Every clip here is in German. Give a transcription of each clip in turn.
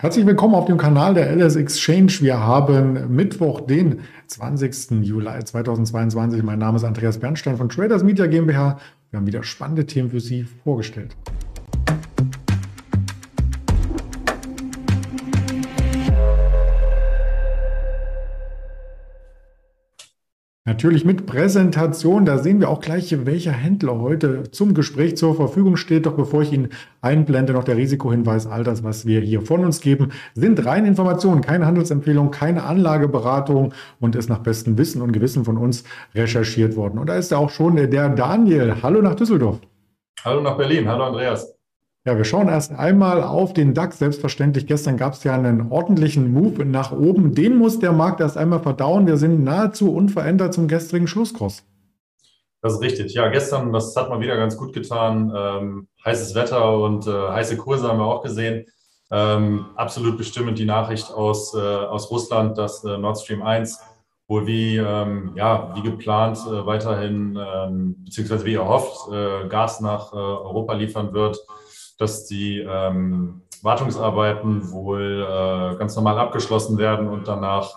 Herzlich willkommen auf dem Kanal der LS Exchange. Wir haben Mittwoch, den 20. Juli 2022. Mein Name ist Andreas Bernstein von Traders Media GmbH. Wir haben wieder spannende Themen für Sie vorgestellt. Natürlich mit Präsentation. Da sehen wir auch gleich, welcher Händler heute zum Gespräch zur Verfügung steht. Doch bevor ich ihn einblende, noch der Risikohinweis. All das, was wir hier von uns geben, sind rein Informationen, keine Handelsempfehlung, keine Anlageberatung und ist nach bestem Wissen und Gewissen von uns recherchiert worden. Und da ist ja auch schon der Daniel. Hallo nach Düsseldorf. Hallo nach Berlin. Hallo Andreas. Ja, wir schauen erst einmal auf den DAX. Selbstverständlich, gestern gab es ja einen ordentlichen Move nach oben. Den muss der Markt erst einmal verdauen. Wir sind nahezu unverändert zum gestrigen Schlusskurs. Das ist richtig. Ja, gestern, das hat mal wieder ganz gut getan. Ähm, heißes Wetter und äh, heiße Kurse haben wir auch gesehen. Ähm, absolut bestimmend die Nachricht aus, äh, aus Russland, dass äh, Nord Stream 1 wohl wie, ähm, ja, wie geplant äh, weiterhin, ähm, beziehungsweise wie erhofft, äh, Gas nach äh, Europa liefern wird dass die ähm, Wartungsarbeiten wohl äh, ganz normal abgeschlossen werden und danach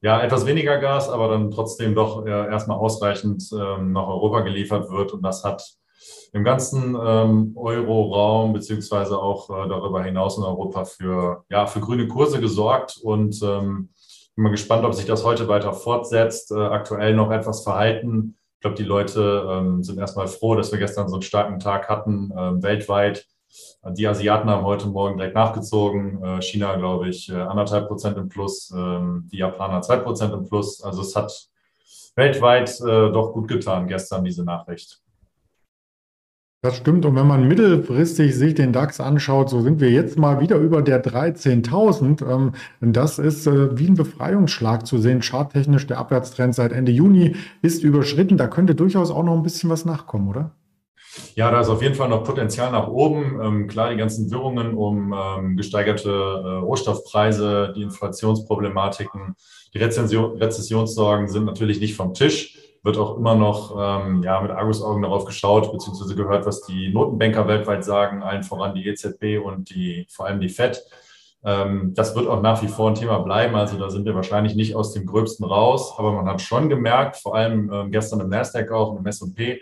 ja etwas weniger Gas, aber dann trotzdem doch äh, erstmal ausreichend ähm, nach Europa geliefert wird. Und das hat im ganzen ähm, Euro-Raum beziehungsweise auch äh, darüber hinaus in Europa für, ja, für grüne Kurse gesorgt. Und ähm, bin mal gespannt, ob sich das heute weiter fortsetzt. Äh, aktuell noch etwas verhalten. Ich glaube, die Leute ähm, sind erstmal froh, dass wir gestern so einen starken Tag hatten, äh, weltweit. Die Asiaten haben heute Morgen direkt nachgezogen. Äh, China, glaube ich, äh, anderthalb Prozent im Plus, ähm, die Japaner zwei Prozent im Plus. Also es hat weltweit äh, doch gut getan gestern, diese Nachricht. Das stimmt. Und wenn man mittelfristig sich den DAX anschaut, so sind wir jetzt mal wieder über der 13.000. Ähm, das ist wie ein Befreiungsschlag zu sehen. Charttechnisch der Abwärtstrend seit Ende Juni ist überschritten. Da könnte durchaus auch noch ein bisschen was nachkommen, oder? Ja, da ist auf jeden Fall noch Potenzial nach oben. Ähm, klar, die ganzen Wirrungen um ähm, gesteigerte äh, Rohstoffpreise, die Inflationsproblematiken, die Rezession, Rezessionssorgen sind natürlich nicht vom Tisch. Wird auch immer noch ähm, ja, mit Argusaugen darauf geschaut, beziehungsweise gehört, was die Notenbanker weltweit sagen, allen voran die EZB und die, vor allem die FED. Ähm, das wird auch nach wie vor ein Thema bleiben. Also da sind wir wahrscheinlich nicht aus dem Gröbsten raus. Aber man hat schon gemerkt, vor allem ähm, gestern im Nasdaq auch und im S&P,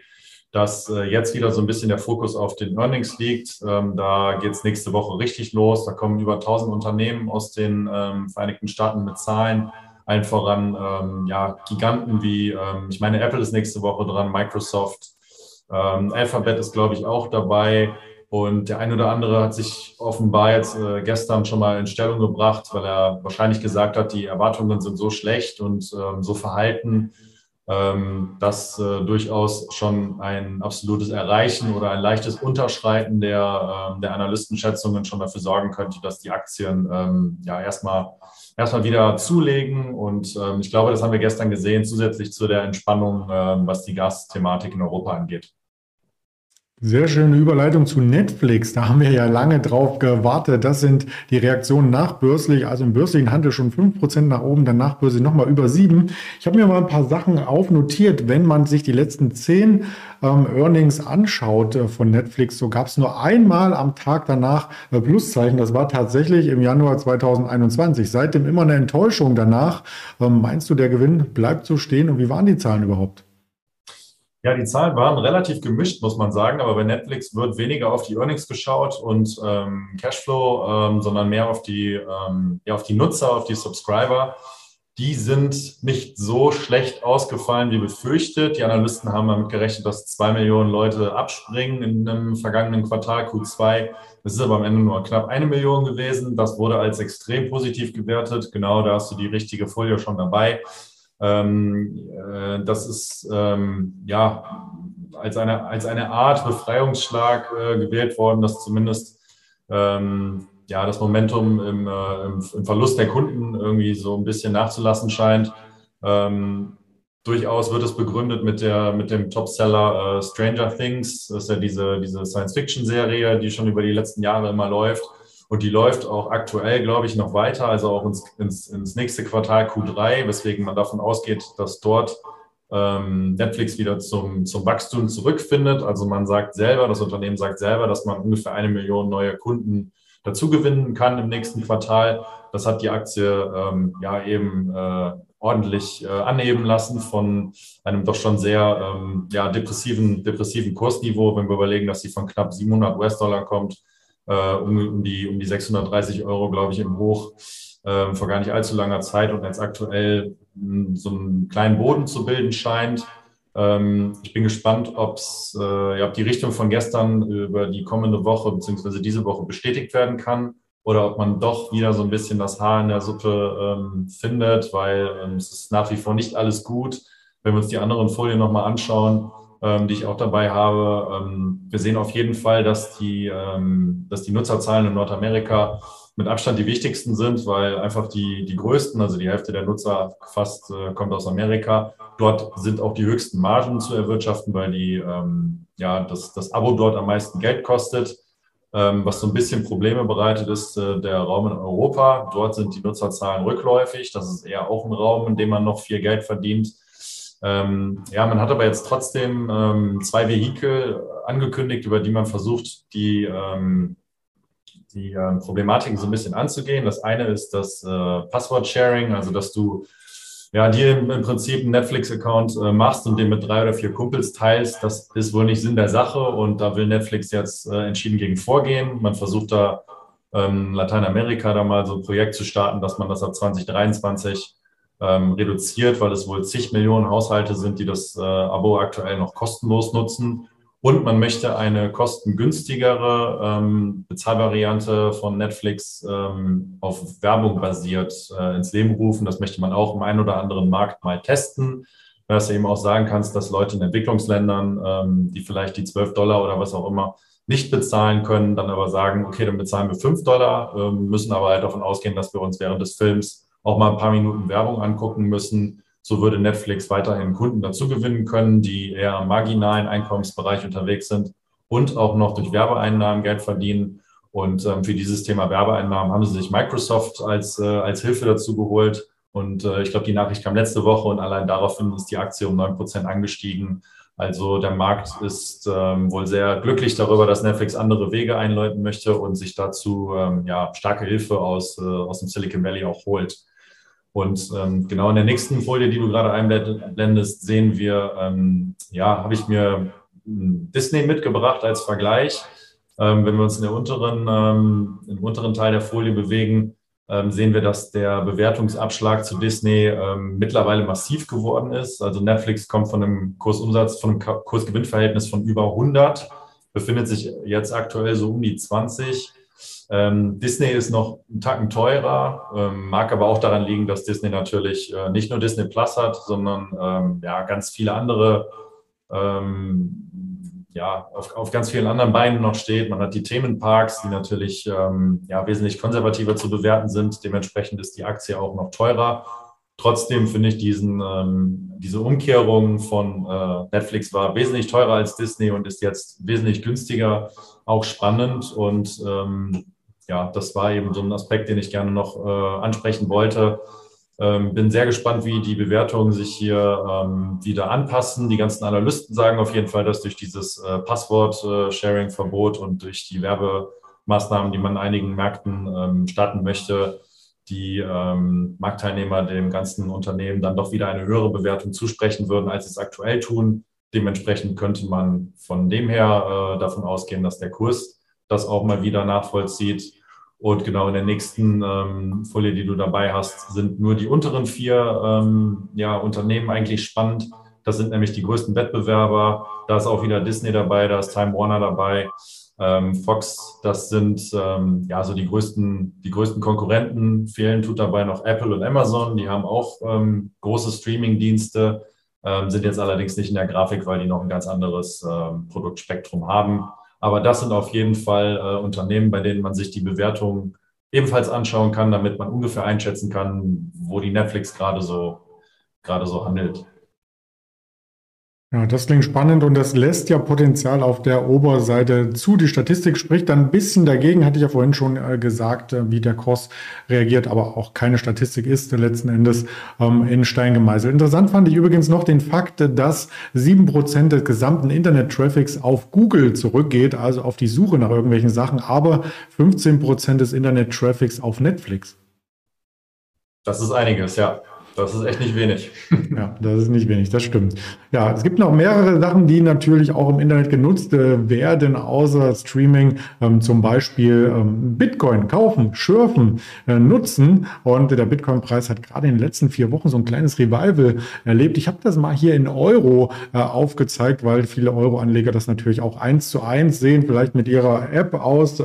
dass äh, jetzt wieder so ein bisschen der Fokus auf den Earnings liegt. Ähm, da geht es nächste Woche richtig los. Da kommen über 1000 Unternehmen aus den ähm, Vereinigten Staaten mit Zahlen. Allen voran ähm, ja, Giganten wie, ähm, ich meine, Apple ist nächste Woche dran, Microsoft, ähm, Alphabet ist, glaube ich, auch dabei. Und der ein oder andere hat sich offenbar jetzt äh, gestern schon mal in Stellung gebracht, weil er wahrscheinlich gesagt hat, die Erwartungen sind so schlecht und ähm, so verhalten, ähm, dass äh, durchaus schon ein absolutes Erreichen oder ein leichtes Unterschreiten der, äh, der Analystenschätzungen schon dafür sorgen könnte, dass die Aktien ähm, ja erstmal erstmal wieder zulegen. Und ähm, ich glaube, das haben wir gestern gesehen, zusätzlich zu der Entspannung, ähm, was die Gasthematik in Europa angeht. Sehr schöne Überleitung zu Netflix. Da haben wir ja lange drauf gewartet. Das sind die Reaktionen nachbörslich. Also im börslichen Handel schon 5% nach oben, dann nachbörslich nochmal über 7. Ich habe mir mal ein paar Sachen aufnotiert. Wenn man sich die letzten 10 ähm, Earnings anschaut äh, von Netflix, so gab es nur einmal am Tag danach äh, Pluszeichen. Das war tatsächlich im Januar 2021. Seitdem immer eine Enttäuschung danach. Ähm, meinst du, der Gewinn bleibt so stehen? Und wie waren die Zahlen überhaupt? Ja, die Zahlen waren relativ gemischt, muss man sagen, aber bei Netflix wird weniger auf die Earnings geschaut und ähm, Cashflow, ähm, sondern mehr auf die, ähm, ja, auf die Nutzer, auf die Subscriber. Die sind nicht so schlecht ausgefallen wie befürchtet. Die Analysten haben damit gerechnet, dass zwei Millionen Leute abspringen in einem vergangenen Quartal Q2. Das ist aber am Ende nur knapp eine Million gewesen. Das wurde als extrem positiv gewertet. Genau, da hast du die richtige Folie schon dabei. Ähm, äh, das ist ähm, ja als eine, als eine Art Befreiungsschlag äh, gewählt worden, dass zumindest ähm, ja, das Momentum im, äh, im, im, Verlust der Kunden irgendwie so ein bisschen nachzulassen scheint. Ähm, durchaus wird es begründet mit, der, mit dem Topseller äh, Stranger Things. Das ist ja diese, diese Science-Fiction-Serie, die schon über die letzten Jahre immer läuft. Und die läuft auch aktuell, glaube ich, noch weiter, also auch ins, ins, ins nächste Quartal Q3, weswegen man davon ausgeht, dass dort ähm, Netflix wieder zum, zum Wachstum zurückfindet. Also man sagt selber, das Unternehmen sagt selber, dass man ungefähr eine Million neue Kunden dazugewinnen kann im nächsten Quartal. Das hat die Aktie ähm, ja eben äh, ordentlich äh, anheben lassen von einem doch schon sehr ähm, ja, depressiven, depressiven Kursniveau, wenn wir überlegen, dass sie von knapp 700 US-Dollar kommt, äh, um, um, die, um die 630 Euro, glaube ich, im Hoch äh, vor gar nicht allzu langer Zeit und jetzt aktuell mh, hm, so einen kleinen Boden zu bilden scheint. Ähm, ich bin gespannt, ob's, äh, ja, ob die Richtung von gestern über die kommende Woche bzw. diese Woche bestätigt werden kann oder ob man doch wieder so ein bisschen das Haar in der Suppe ähm, findet, weil ähm, es ist nach wie vor nicht alles gut. Wenn wir uns die anderen Folien nochmal anschauen, ähm, die ich auch dabei habe, ähm, wir sehen auf jeden Fall, dass die, ähm, dass die Nutzerzahlen in Nordamerika mit Abstand die wichtigsten sind, weil einfach die, die größten, also die Hälfte der Nutzer fast äh, kommt aus Amerika. Dort sind auch die höchsten Margen zu erwirtschaften, weil die, ähm, ja, das, das Abo dort am meisten Geld kostet. Ähm, was so ein bisschen Probleme bereitet, ist äh, der Raum in Europa. Dort sind die Nutzerzahlen rückläufig. Das ist eher auch ein Raum, in dem man noch viel Geld verdient. Ähm, ja, man hat aber jetzt trotzdem ähm, zwei Vehikel angekündigt, über die man versucht, die ähm, die äh, Problematiken so ein bisschen anzugehen. Das eine ist das äh, Passwort-Sharing, also dass du ja, dir im, Prinzip einen Netflix-Account äh, machst und den mit drei oder vier Kumpels teilst. Das ist wohl nicht Sinn der Sache und da will Netflix jetzt äh, entschieden gegen vorgehen. Man versucht da ähm, Lateinamerika da mal so ein Projekt zu starten, dass man das ab 2023 ähm, reduziert, weil es wohl zig Millionen Haushalte sind, die das äh, Abo aktuell noch kostenlos nutzen. Und man möchte eine kostengünstigere ähm, Bezahlvariante von Netflix ähm, auf Werbung basiert äh, ins Leben rufen. Das möchte man auch im einen oder anderen Markt mal testen. Dass du eben auch sagen kannst, dass Leute in Entwicklungsländern, ähm, die vielleicht die 12 Dollar oder was auch immer nicht bezahlen können, dann aber sagen, okay, dann bezahlen wir 5 Dollar, ähm, müssen aber halt davon ausgehen, dass wir uns während des Films auch mal ein paar Minuten Werbung angucken müssen so würde Netflix weiterhin Kunden dazugewinnen können, die eher am marginalen Einkommensbereich unterwegs sind und auch noch durch Werbeeinnahmen Geld verdienen. Und ähm, für dieses Thema Werbeeinnahmen haben sie sich Microsoft als, äh, als Hilfe dazu geholt. Und äh, ich glaube, die Nachricht kam letzte Woche und allein daraufhin ist die Aktie um neun Prozent angestiegen. Also der Markt ist ähm, wohl sehr glücklich darüber, dass Netflix andere Wege einläuten möchte und sich dazu ähm, ja, starke Hilfe aus, äh, aus dem Silicon Valley auch holt. Und ähm, genau in der nächsten Folie, die du gerade einblendest, sehen wir, ähm, ja, habe ich mir Disney mitgebracht als Vergleich. Ähm, wenn wir uns in der unteren, ähm, im unteren Teil der Folie bewegen, ähm, sehen wir, dass der Bewertungsabschlag zu Disney ähm, mittlerweile massiv geworden ist. Also Netflix kommt von einem Kursumsatz, von einem Kursgewinnverhältnis von über 100, befindet sich jetzt aktuell so um die 20 ähm, Disney ist noch einen Tacken teurer, ähm, mag aber auch daran liegen, dass Disney natürlich äh, nicht nur Disney Plus hat, sondern ähm, ja, ganz viele andere, ähm, ja, auf, auf, ganz vielen anderen Beinen noch steht. Man hat die Themenparks, die natürlich ähm, ja, wesentlich konservativer zu bewerten sind. Dementsprechend ist die Aktie auch noch teurer. Trotzdem finde ich diesen, ähm, diese Umkehrung von äh, Netflix war wesentlich teurer als Disney und ist jetzt wesentlich günstiger, auch spannend und ähm, ja, das war eben so ein Aspekt, den ich gerne noch äh, ansprechen wollte. Ähm, bin sehr gespannt, wie die Bewertungen sich hier ähm, wieder anpassen. Die ganzen Analysten sagen auf jeden Fall, dass durch dieses äh, Passwort-Sharing-Verbot und durch die Werbemaßnahmen, die man in einigen Märkten ähm, starten möchte, die ähm, Marktteilnehmer dem ganzen Unternehmen dann doch wieder eine höhere Bewertung zusprechen würden, als sie es aktuell tun. Dementsprechend könnte man von dem her äh, davon ausgehen, dass der Kurs das auch mal wieder nachvollzieht. Und genau in der nächsten ähm, Folie, die du dabei hast, sind nur die unteren vier ähm, ja, Unternehmen eigentlich spannend. Das sind nämlich die größten Wettbewerber. Da ist auch wieder Disney dabei, da ist Time Warner dabei, ähm, Fox. Das sind ähm, ja so die größten, die größten Konkurrenten. Fehlen tut dabei noch Apple und Amazon. Die haben auch ähm, große Streaming-Dienste, ähm, sind jetzt allerdings nicht in der Grafik, weil die noch ein ganz anderes ähm, Produktspektrum haben. Aber das sind auf jeden Fall äh, Unternehmen, bei denen man sich die Bewertung ebenfalls anschauen kann, damit man ungefähr einschätzen kann, wo die Netflix gerade so, gerade so handelt. Ja, das klingt spannend und das lässt ja Potenzial auf der Oberseite zu. Die Statistik spricht dann ein bisschen dagegen, hatte ich ja vorhin schon äh, gesagt, äh, wie der Kurs reagiert, aber auch keine Statistik ist letzten Endes ähm, in Stein gemeißelt. Interessant fand ich übrigens noch den Fakt, dass sieben Prozent des gesamten Internet-Traffics auf Google zurückgeht, also auf die Suche nach irgendwelchen Sachen, aber 15 Prozent des Internet-Traffics auf Netflix. Das ist einiges, ja. Das ist echt nicht wenig. ja, das ist nicht wenig, das stimmt. Ja, es gibt noch mehrere Sachen, die natürlich auch im Internet genutzt äh, werden, außer Streaming, ähm, zum Beispiel ähm, Bitcoin kaufen, schürfen, äh, nutzen. Und der Bitcoin-Preis hat gerade in den letzten vier Wochen so ein kleines Revival erlebt. Ich habe das mal hier in Euro äh, aufgezeigt, weil viele Euro-Anleger das natürlich auch eins zu eins sehen, vielleicht mit ihrer App aus. Äh,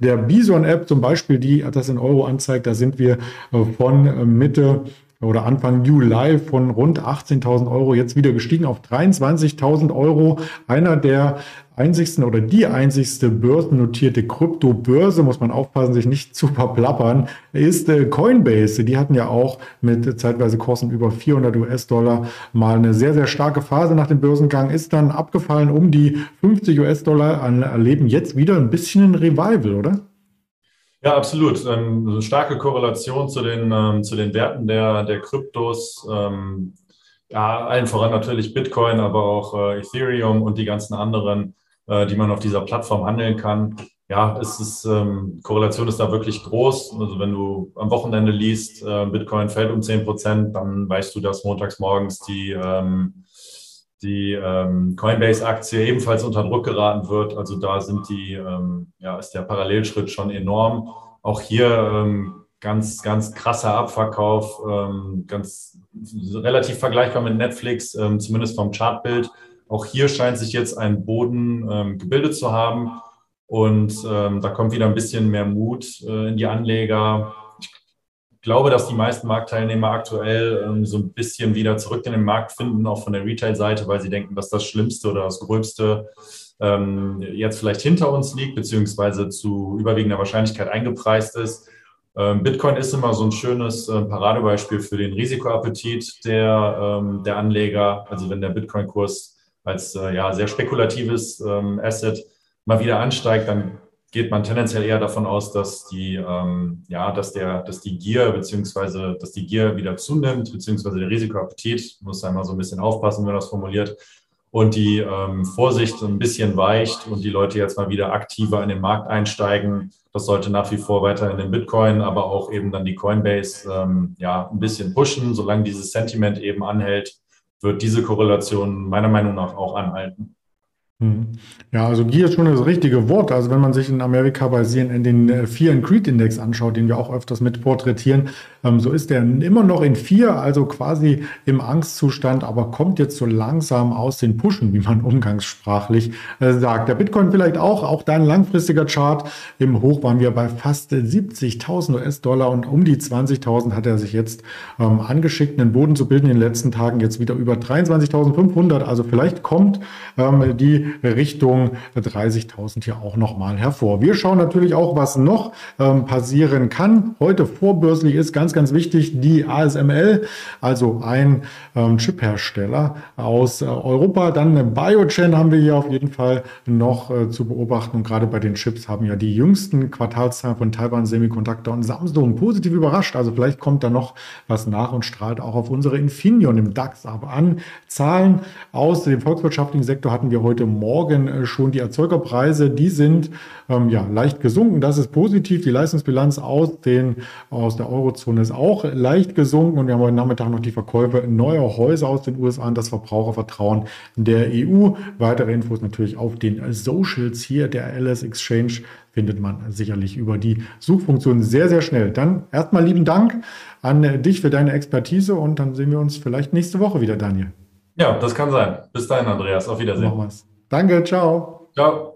der Bison-App zum Beispiel, die das in Euro anzeigt, da sind wir äh, von äh, Mitte oder Anfang Juli von rund 18.000 Euro jetzt wieder gestiegen auf 23.000 Euro. Einer der einzigsten oder die einzigste börsennotierte Kryptobörse, muss man aufpassen, sich nicht zu verplappern, ist äh, Coinbase. Die hatten ja auch mit zeitweise Kursen über 400 US-Dollar mal eine sehr, sehr starke Phase nach dem Börsengang, ist dann abgefallen um die 50 US-Dollar, erleben jetzt wieder ein bisschen ein Revival, oder? Ja, absolut. Ähm, starke Korrelation zu den, ähm, zu den Werten der, der Kryptos. Ähm, ja, allen voran natürlich Bitcoin, aber auch äh, Ethereum und die ganzen anderen, äh, die man auf dieser Plattform handeln kann. Ja, es ist, ähm, Korrelation ist da wirklich groß. Also wenn du am Wochenende liest, äh, Bitcoin fällt um 10 Prozent, dann weißt du, dass montags morgens die, ähm, die ähm, Coinbase-Aktie ebenfalls unter Druck geraten wird. Also da sind die, ähm, ja, ist der Parallelschritt schon enorm. Auch hier ähm, ganz, ganz krasser Abverkauf, ähm, ganz relativ vergleichbar mit Netflix, ähm, zumindest vom Chartbild. Auch hier scheint sich jetzt ein Boden ähm, gebildet zu haben. Und da kommt wieder ein bisschen mehr Mut äh, in die Anleger glaube, dass die meisten Marktteilnehmer aktuell ähm, so ein bisschen wieder zurück in den Markt finden, auch von der Retail-Seite, weil sie denken, dass das Schlimmste oder das Gröbste ähm, jetzt vielleicht hinter uns liegt, beziehungsweise zu überwiegender Wahrscheinlichkeit eingepreist ist. Ähm, Bitcoin ist immer so ein schönes äh, Paradebeispiel für den Risikoappetit der, ähm, der Anleger. Also wenn der Bitcoin-Kurs als äh, ja, sehr spekulatives ähm, Asset mal wieder ansteigt, dann geht man tendenziell eher davon aus, dass die, ähm, ja, dass der, dass die Gier beziehungsweise dass die Gier wieder zunimmt, beziehungsweise der Risikoappetit, muss einmal so ein bisschen aufpassen, wenn man das formuliert, und die ähm, Vorsicht ein bisschen weicht und die Leute jetzt mal wieder aktiver in den Markt einsteigen. Das sollte nach wie vor weiter in den Bitcoin, aber auch eben dann die Coinbase ähm, ja ein bisschen pushen. Solange dieses Sentiment eben anhält, wird diese Korrelation meiner Meinung nach auch anhalten. Mhm. Ja, also Gier ist schon das richtige Wort. Also wenn man sich in Amerika bei CNN den äh, Fear and Creed Index anschaut, den wir auch öfters mit porträtieren, so ist der immer noch in vier, also quasi im Angstzustand, aber kommt jetzt so langsam aus den Pushen, wie man umgangssprachlich äh, sagt. Der Bitcoin vielleicht auch, auch dein langfristiger Chart. Im Hoch waren wir bei fast 70.000 US-Dollar und um die 20.000 hat er sich jetzt ähm, angeschickt, einen Boden zu bilden in den letzten Tagen, jetzt wieder über 23.500. Also vielleicht kommt ähm, die Richtung 30.000 hier auch nochmal hervor. Wir schauen natürlich auch, was noch ähm, passieren kann. Heute vorbörslich ist ganz, ganz wichtig die ASML, also ein ähm, Chiphersteller aus äh, Europa. Dann Biogen haben wir hier auf jeden Fall noch äh, zu beobachten. Und gerade bei den Chips haben ja die jüngsten Quartalszahlen von Taiwan Semiconductor und Samsung positiv überrascht. Also vielleicht kommt da noch was nach und strahlt auch auf unsere Infineon im DAX aber an. Zahlen aus dem volkswirtschaftlichen Sektor hatten wir heute Morgen äh, schon die Erzeugerpreise, die sind ähm, ja leicht gesunken. Das ist positiv. Die Leistungsbilanz aus, den, aus der Eurozone ist auch leicht gesunken. Und wir haben heute Nachmittag noch die Verkäufe neuer Häuser aus den USA und das Verbrauchervertrauen der EU. Weitere Infos natürlich auf den Socials hier der LS Exchange findet man sicherlich über die Suchfunktion sehr, sehr schnell. Dann erstmal lieben Dank an dich für deine Expertise und dann sehen wir uns vielleicht nächste Woche wieder, Daniel. Ja, das kann sein. Bis dahin, Andreas. Auf Wiedersehen. Danke, ciao. Ciao.